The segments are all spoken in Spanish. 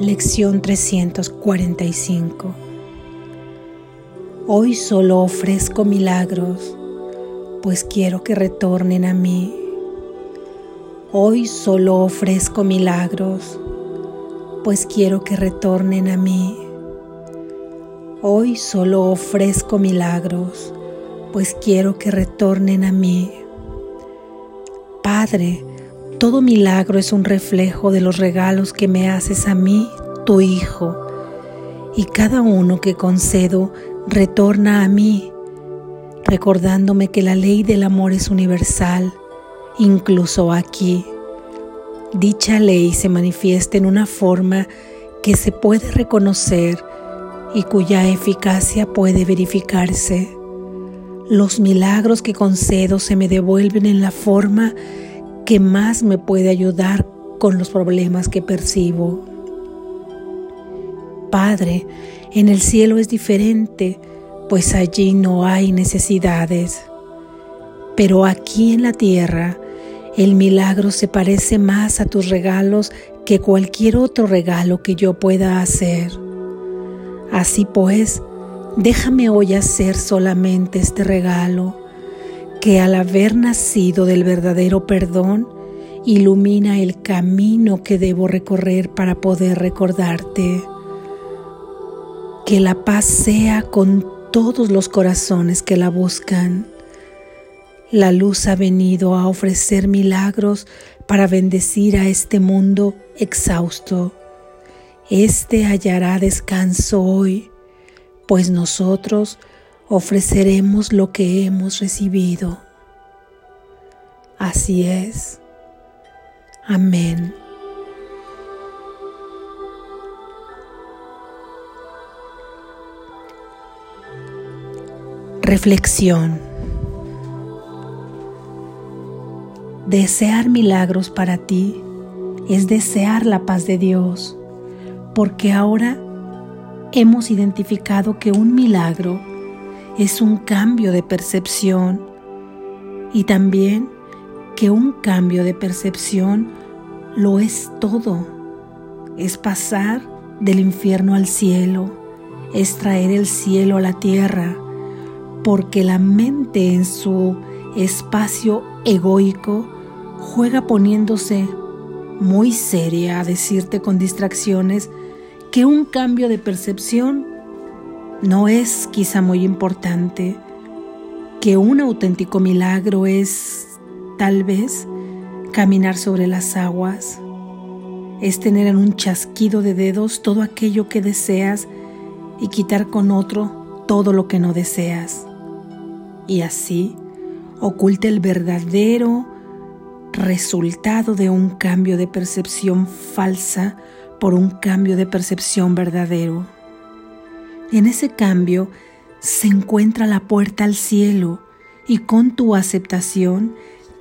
Lección 345 Hoy solo ofrezco milagros, pues quiero que retornen a mí. Hoy solo ofrezco milagros, pues quiero que retornen a mí. Hoy solo ofrezco milagros, pues quiero que retornen a mí. Padre, todo milagro es un reflejo de los regalos que me haces a mí, tu Hijo, y cada uno que concedo retorna a mí, recordándome que la ley del amor es universal, incluso aquí. Dicha ley se manifiesta en una forma que se puede reconocer y cuya eficacia puede verificarse. Los milagros que concedo se me devuelven en la forma que más me puede ayudar con los problemas que percibo. Padre, en el cielo es diferente, pues allí no hay necesidades. Pero aquí en la tierra, el milagro se parece más a tus regalos que cualquier otro regalo que yo pueda hacer. Así pues, déjame hoy hacer solamente este regalo, que al haber nacido del verdadero perdón, ilumina el camino que debo recorrer para poder recordarte. Que la paz sea con todos los corazones que la buscan. La luz ha venido a ofrecer milagros para bendecir a este mundo exhausto. Este hallará descanso hoy, pues nosotros ofreceremos lo que hemos recibido. Así es. Amén. Reflexión. Desear milagros para ti es desear la paz de Dios, porque ahora hemos identificado que un milagro es un cambio de percepción y también que un cambio de percepción lo es todo. Es pasar del infierno al cielo, es traer el cielo a la tierra porque la mente en su espacio egoico juega poniéndose muy seria a decirte con distracciones que un cambio de percepción no es quizá muy importante, que un auténtico milagro es tal vez caminar sobre las aguas, es tener en un chasquido de dedos todo aquello que deseas y quitar con otro todo lo que no deseas y así oculta el verdadero resultado de un cambio de percepción falsa por un cambio de percepción verdadero. En ese cambio se encuentra la puerta al cielo y con tu aceptación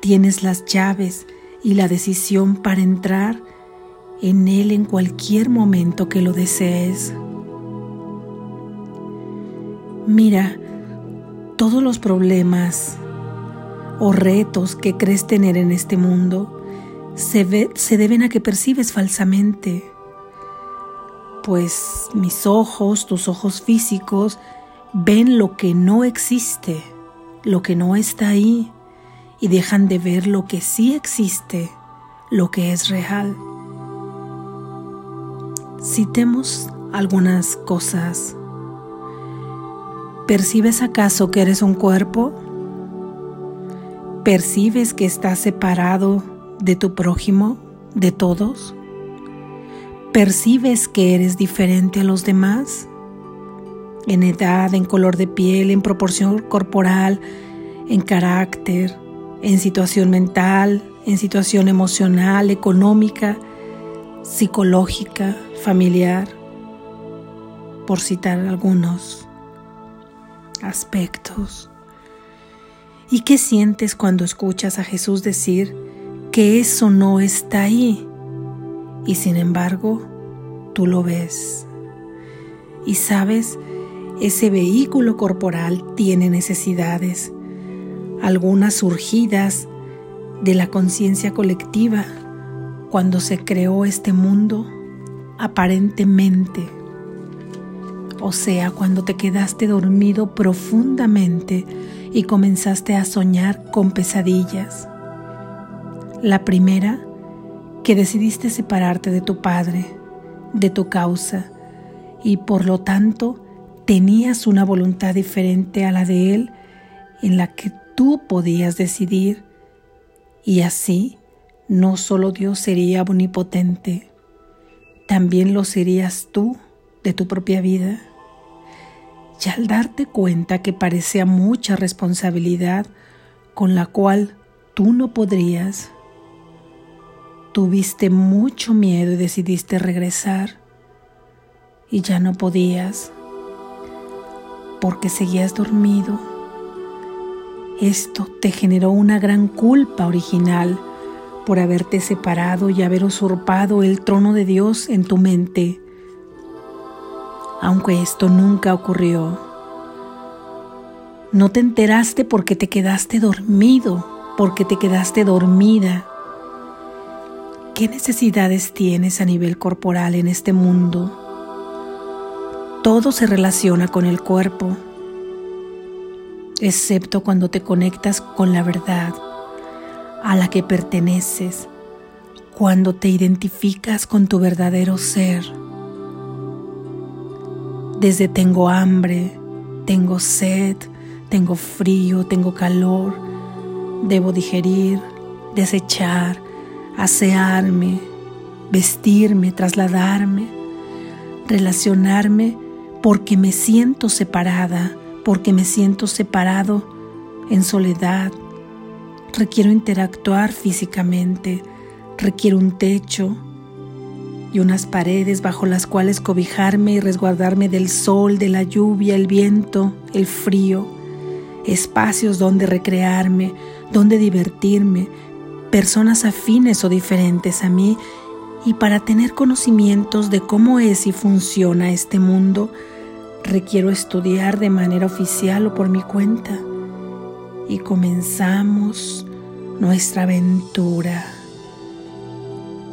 tienes las llaves y la decisión para entrar en él en cualquier momento que lo desees. Mira, todos los problemas o retos que crees tener en este mundo se, se deben a que percibes falsamente. Pues mis ojos, tus ojos físicos, ven lo que no existe, lo que no está ahí, y dejan de ver lo que sí existe, lo que es real. Citemos algunas cosas ¿Percibes acaso que eres un cuerpo? ¿Percibes que estás separado de tu prójimo, de todos? ¿Percibes que eres diferente a los demás? En edad, en color de piel, en proporción corporal, en carácter, en situación mental, en situación emocional, económica, psicológica, familiar, por citar algunos aspectos. ¿Y qué sientes cuando escuchas a Jesús decir que eso no está ahí? Y sin embargo, tú lo ves. Y sabes, ese vehículo corporal tiene necesidades, algunas surgidas de la conciencia colectiva cuando se creó este mundo aparentemente, o sea, cuando te quedaste dormido profundamente y comenzaste a soñar con pesadillas. La primera, que decidiste separarte de tu padre, de tu causa, y por lo tanto tenías una voluntad diferente a la de él en la que tú podías decidir, y así no solo Dios sería omnipotente, también lo serías tú de tu propia vida. Y al darte cuenta que parecía mucha responsabilidad con la cual tú no podrías, tuviste mucho miedo y decidiste regresar y ya no podías porque seguías dormido. Esto te generó una gran culpa original por haberte separado y haber usurpado el trono de Dios en tu mente. Aunque esto nunca ocurrió. No te enteraste porque te quedaste dormido, porque te quedaste dormida. ¿Qué necesidades tienes a nivel corporal en este mundo? Todo se relaciona con el cuerpo, excepto cuando te conectas con la verdad a la que perteneces, cuando te identificas con tu verdadero ser. Desde tengo hambre, tengo sed, tengo frío, tengo calor, debo digerir, desechar, asearme, vestirme, trasladarme, relacionarme porque me siento separada, porque me siento separado en soledad. Requiero interactuar físicamente, requiero un techo y unas paredes bajo las cuales cobijarme y resguardarme del sol, de la lluvia, el viento, el frío, espacios donde recrearme, donde divertirme, personas afines o diferentes a mí y para tener conocimientos de cómo es y funciona este mundo, requiero estudiar de manera oficial o por mi cuenta. Y comenzamos nuestra aventura,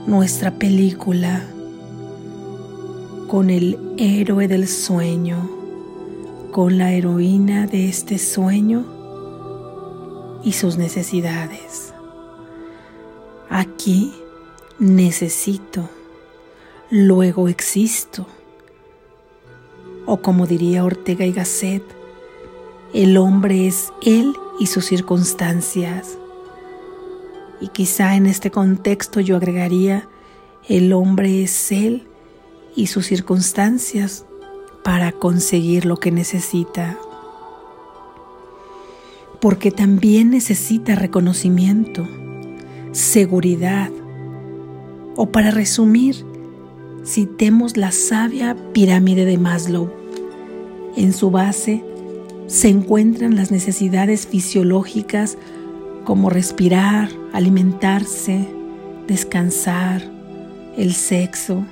nuestra película con el héroe del sueño, con la heroína de este sueño y sus necesidades. Aquí necesito, luego existo o como diría Ortega y Gasset, el hombre es él y sus circunstancias. Y quizá en este contexto yo agregaría, el hombre es él y sus circunstancias para conseguir lo que necesita. Porque también necesita reconocimiento, seguridad, o para resumir, citemos la sabia pirámide de Maslow. En su base se encuentran las necesidades fisiológicas como respirar, alimentarse, descansar, el sexo,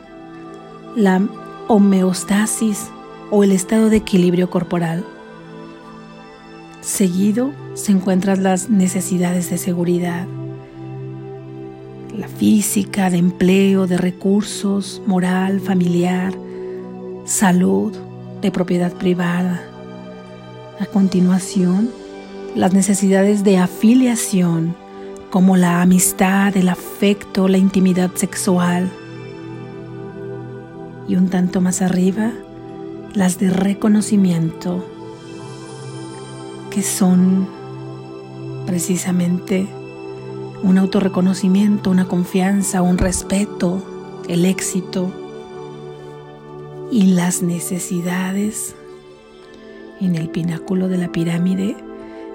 la homeostasis o el estado de equilibrio corporal. Seguido se encuentran las necesidades de seguridad, la física, de empleo, de recursos, moral, familiar, salud, de propiedad privada. A continuación, las necesidades de afiliación, como la amistad, el afecto, la intimidad sexual. Y un tanto más arriba, las de reconocimiento, que son precisamente un autorreconocimiento, una confianza, un respeto, el éxito y las necesidades en el pináculo de la pirámide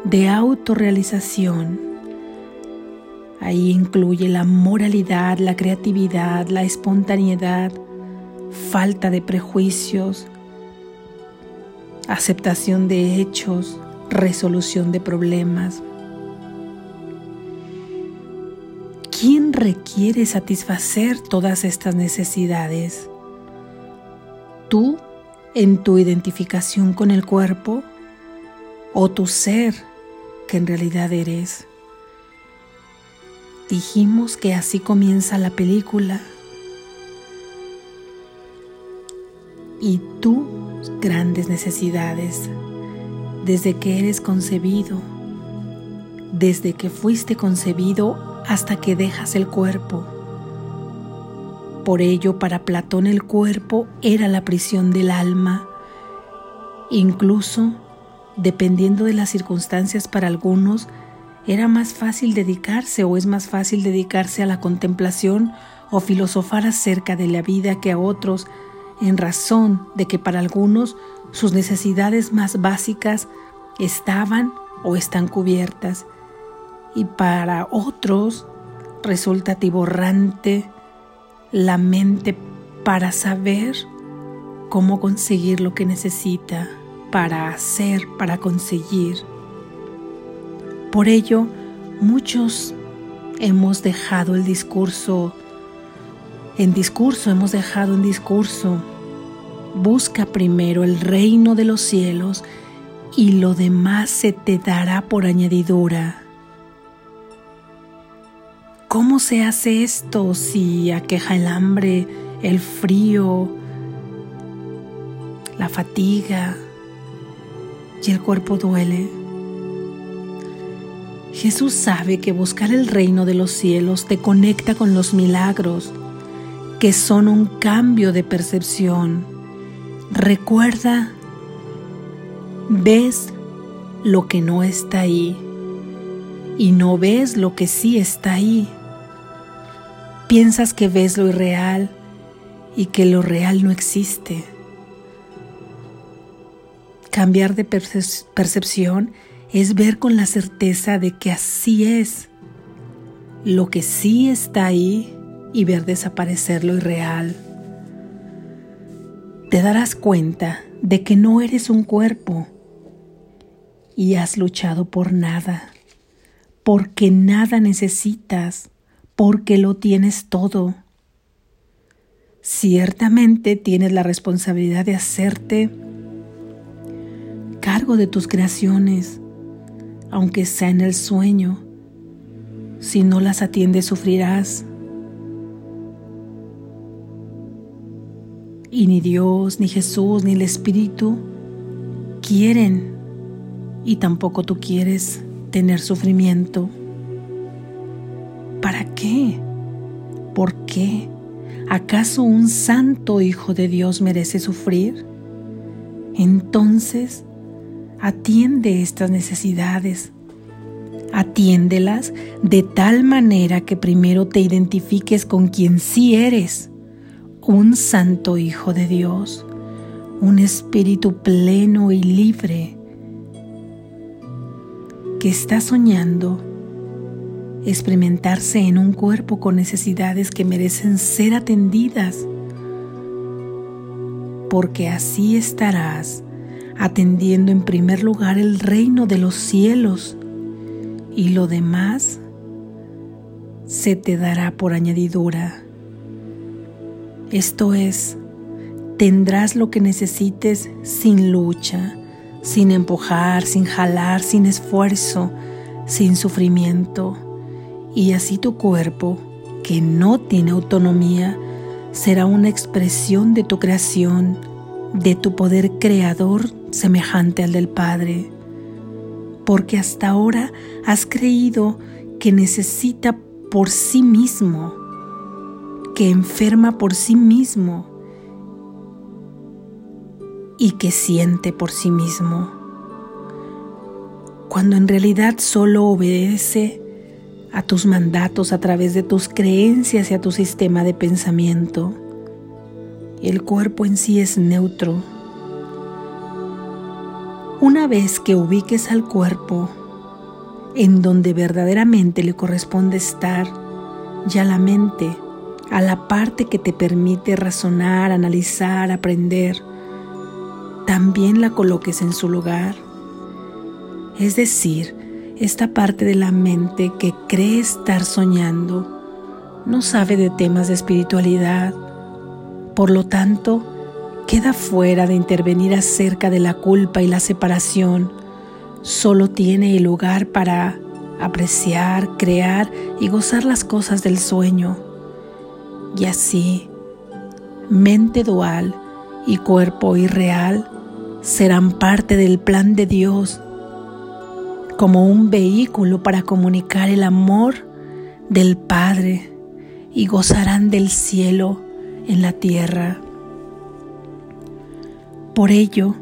de autorrealización. Ahí incluye la moralidad, la creatividad, la espontaneidad, falta de prejuicios, aceptación de hechos, resolución de problemas, requiere satisfacer todas estas necesidades? ¿Tú en tu identificación con el cuerpo o tu ser que en realidad eres? Dijimos que así comienza la película. y tus grandes necesidades desde que eres concebido, desde que fuiste concebido hasta que dejas el cuerpo. Por ello, para Platón el cuerpo era la prisión del alma. Incluso, dependiendo de las circunstancias para algunos, era más fácil dedicarse o es más fácil dedicarse a la contemplación o filosofar acerca de la vida que a otros, en razón de que para algunos sus necesidades más básicas estaban o están cubiertas y para otros resulta tiborrante la mente para saber cómo conseguir lo que necesita, para hacer, para conseguir. Por ello, muchos hemos dejado el discurso, en discurso hemos dejado en discurso, busca primero el reino de los cielos y lo demás se te dará por añadidura. ¿Cómo se hace esto si aqueja el hambre, el frío, la fatiga y el cuerpo duele? Jesús sabe que buscar el reino de los cielos te conecta con los milagros, que son un cambio de percepción. Recuerda, ves lo que no está ahí y no ves lo que sí está ahí. Piensas que ves lo irreal y que lo real no existe. Cambiar de percepción es ver con la certeza de que así es lo que sí está ahí y ver desaparecer lo irreal. Te darás cuenta de que no eres un cuerpo y has luchado por nada, porque nada necesitas porque lo tienes todo. Ciertamente tienes la responsabilidad de hacerte cargo de tus creaciones, aunque sea en el sueño. Si no las atiendes, sufrirás. Y ni Dios, ni Jesús, ni el Espíritu quieren, y tampoco tú quieres tener sufrimiento. ¿Para qué? ¿Por qué? ¿Acaso un santo Hijo de Dios merece sufrir? Entonces, atiende estas necesidades. Atiéndelas de tal manera que primero te identifiques con quien sí eres, un santo Hijo de Dios, un espíritu pleno y libre que está soñando experimentarse en un cuerpo con necesidades que merecen ser atendidas, porque así estarás atendiendo en primer lugar el reino de los cielos y lo demás se te dará por añadidura. Esto es, tendrás lo que necesites sin lucha, sin empujar, sin jalar, sin esfuerzo, sin sufrimiento y así tu cuerpo, que no tiene autonomía, será una expresión de tu creación, de tu poder creador semejante al del Padre. Porque hasta ahora has creído que necesita por sí mismo, que enferma por sí mismo y que siente por sí mismo, cuando en realidad solo obedece a tus mandatos a través de tus creencias y a tu sistema de pensamiento. El cuerpo en sí es neutro. Una vez que ubiques al cuerpo en donde verdaderamente le corresponde estar, ya la mente, a la parte que te permite razonar, analizar, aprender, también la coloques en su lugar. Es decir, esta parte de la mente que cree estar soñando no sabe de temas de espiritualidad, por lo tanto, queda fuera de intervenir acerca de la culpa y la separación, solo tiene el lugar para apreciar, crear y gozar las cosas del sueño. Y así, mente dual y cuerpo irreal serán parte del plan de Dios como un vehículo para comunicar el amor del Padre y gozarán del cielo en la tierra. Por ello,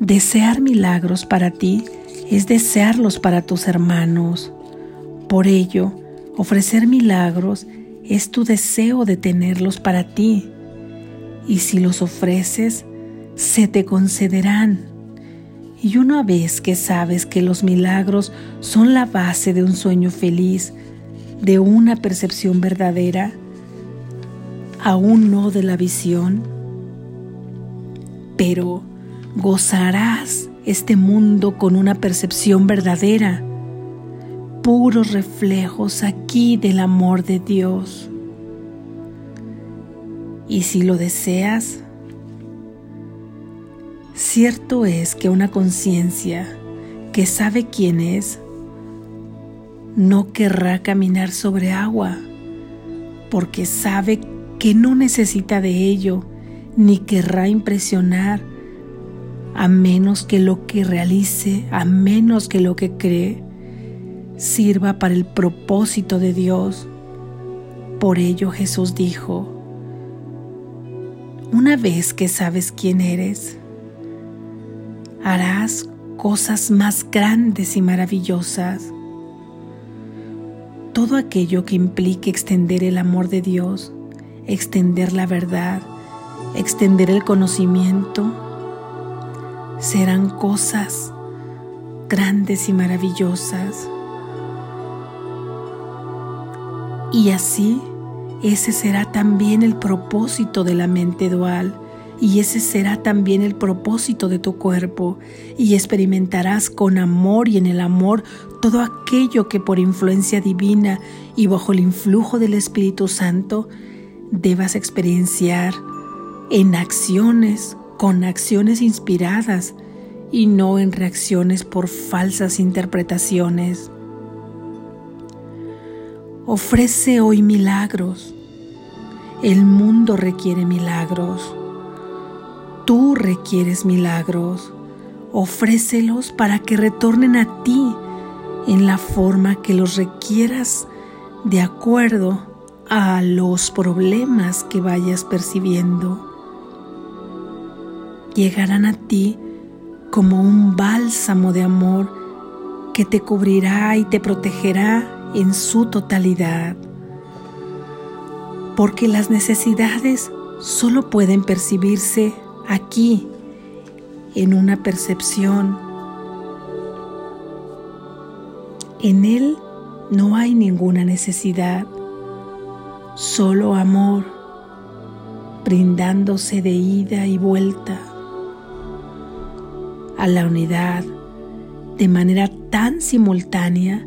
desear milagros para ti es desearlos para tus hermanos. Por ello, ofrecer milagros es tu deseo de tenerlos para ti. Y si los ofreces, se te concederán. Y una vez que sabes que los milagros son la base de un sueño feliz, de una percepción verdadera, aún no de la visión, pero gozarás este mundo con una percepción verdadera, puros reflejos aquí del amor de Dios. Y si lo deseas, cierto es que una conciencia que sabe quién es, no querrá caminar sobre agua, porque sabe que no necesita de ello, ni querrá impresionar, a menos que lo que realice, a menos que lo que cree, sirva para el propósito de Dios. Por ello Jesús dijo, una vez que sabes quién eres, harás cosas más grandes y maravillosas todo aquello que implique extender el amor de Dios, extender la verdad, extender el conocimiento, serán cosas grandes y maravillosas. Y así, ese será también el propósito de la mente dual y ese será también el propósito de tu cuerpo, y experimentarás con amor y en el amor todo aquello que por influencia divina y bajo el influjo del Espíritu Santo debas experienciar en acciones, con acciones inspiradas y no en reacciones por falsas interpretaciones. Ofrece hoy milagros. El mundo requiere milagros. Tú requieres milagros, ofrécelos para que retornen a ti en la forma que los requieras de acuerdo a los problemas que vayas percibiendo. Llegarán a ti como un bálsamo de amor que te cubrirá y te protegerá en su totalidad. Porque las necesidades solo pueden percibirse aquí en una percepción. En Él no hay ninguna necesidad, solo amor, brindándose de ida y vuelta a la unidad de manera tan simultánea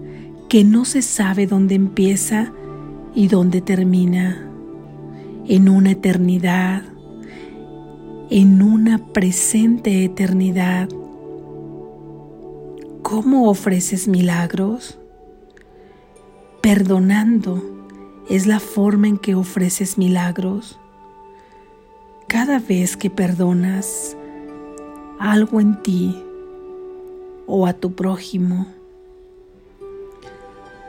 que no se sabe dónde empieza y dónde termina, en una eternidad en una presente eternidad. ¿Cómo ofreces milagros? Perdonando es la forma en que ofreces milagros. Cada vez que perdonas algo en ti o a tu prójimo,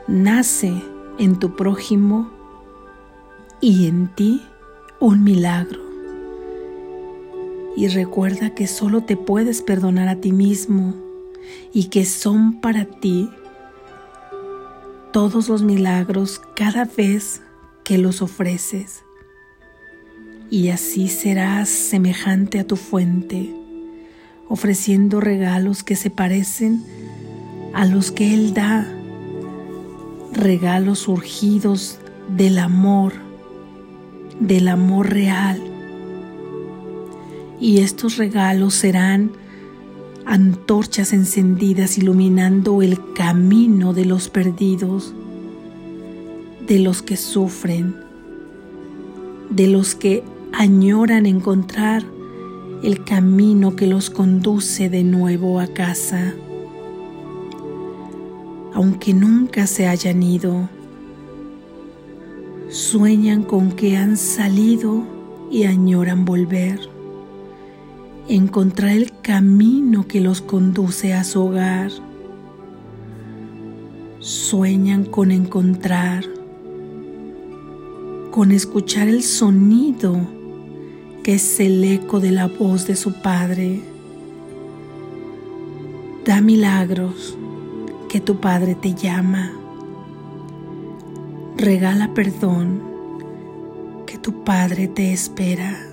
nace en tu prójimo y en ti un milagro y recuerda que solo te puedes perdonar a ti mismo y que son para ti todos los milagros cada vez que los ofreces. Y así serás semejante a tu fuente, ofreciendo regalos que se parecen a los que Él da, regalos surgidos del amor, del amor real y estos regalos serán antorchas encendidas iluminando el camino de los perdidos, de los que sufren, de los que añoran encontrar el camino que los conduce de nuevo a casa. Aunque nunca se hayan ido, sueñan con que han salido y añoran volver encontrar el camino que los conduce a su hogar. Sueñan con encontrar, con escuchar el sonido que es el eco de la voz de su Padre. Da milagros que tu Padre te llama. Regala perdón que tu Padre te espera.